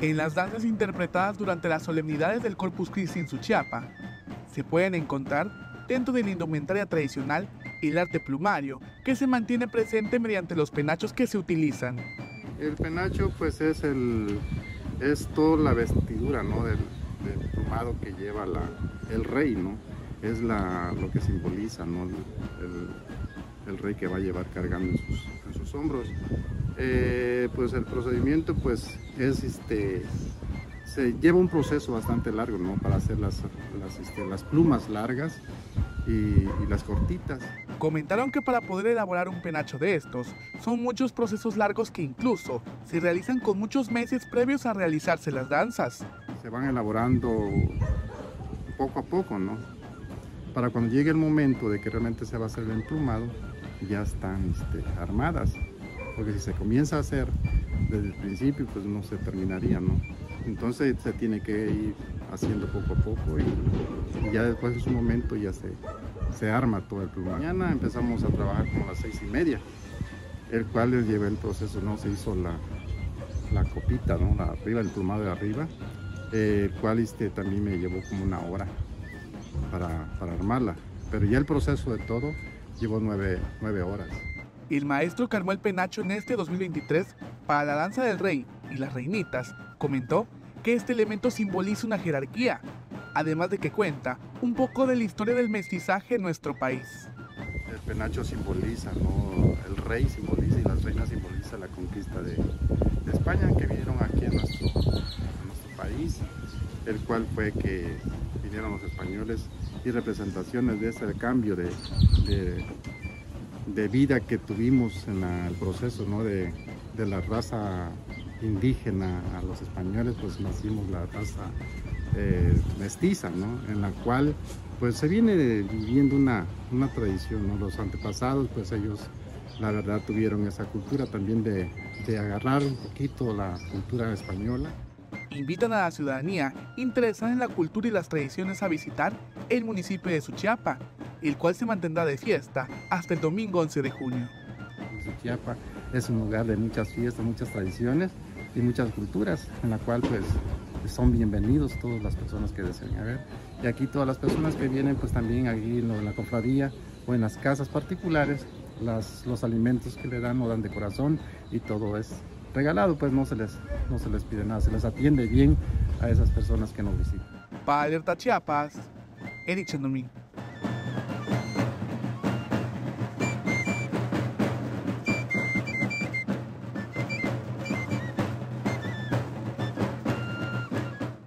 En las danzas interpretadas durante las solemnidades del Corpus Christi en Suchiapa, se pueden encontrar dentro de la indumentaria tradicional el arte plumario, que se mantiene presente mediante los penachos que se utilizan. El penacho pues es el es toda la vestidura ¿no? del, del plumado que lleva la, el rey, ¿no? Es la, lo que simboliza ¿no? el, el, rey que va a llevar cargando en sus, en sus hombros. Eh, pues el procedimiento pues es este se lleva un proceso bastante largo ¿no? para hacer las, las, este, las plumas largas y, y, las cortitas. Comentaron que para poder elaborar un penacho de estos, son muchos procesos largos que incluso se realizan con muchos meses previos a realizarse las danzas. Se van elaborando poco a poco, ¿no? Para cuando llegue el momento de que realmente se va a hacer el emplumado, ya están este, armadas. Porque si se comienza a hacer desde el principio, pues no se terminaría, ¿no? Entonces se tiene que ir haciendo poco a poco y, ya después en su momento ya se, se arma todo el plumado. Mañana empezamos a trabajar como a las seis y media, el cual les llevé el proceso, ¿no? Se hizo la, la copita, ¿no? La arriba, el plumado de arriba, el cual este, también me llevó como una hora para, para armarla. Pero ya el proceso de todo llevó nueve, nueve horas. El maestro que armó el penacho en este 2023 para la danza del rey y las reinitas comentó que este elemento simboliza una jerarquía, además de que cuenta un poco de la historia del mestizaje en nuestro país. El penacho simboliza, ¿no? el rey simboliza y las reinas simboliza la conquista de, España que vinieron aquí a nuestro, nuestro país, el cual fue que vinieron los españoles y representaciones de ese cambio de, de vida que tuvimos en la, el proceso ¿no? de, de la raza indígena a los españoles, pues nacimos la raza eh, mestiza, ¿no? En la cual pues se viene viviendo una, una tradición, ¿no? Los antepasados, pues ellos la verdad tuvieron esa cultura también de, de agarrar un poquito la cultura española. Invitan a la ciudadanía interesada en la cultura y las tradiciones a visitar el municipio de Suchiapa, el cual se mantendrá de fiesta hasta el domingo 11 de junio. Suchiapa es un lugar de muchas fiestas, muchas tradiciones y muchas culturas, en la cual pues son bienvenidos todas las personas que deseen ver. Y aquí todas las personas que vienen pues también aquí en la cofradía o en las casas particulares, las, los alimentos que le dan o dan de corazón y todo es regalado, pues no se les, no se les pide nada, se les atiende bien a esas personas que nos visitan. Para Alerta Chiapas, Eric Chandomín.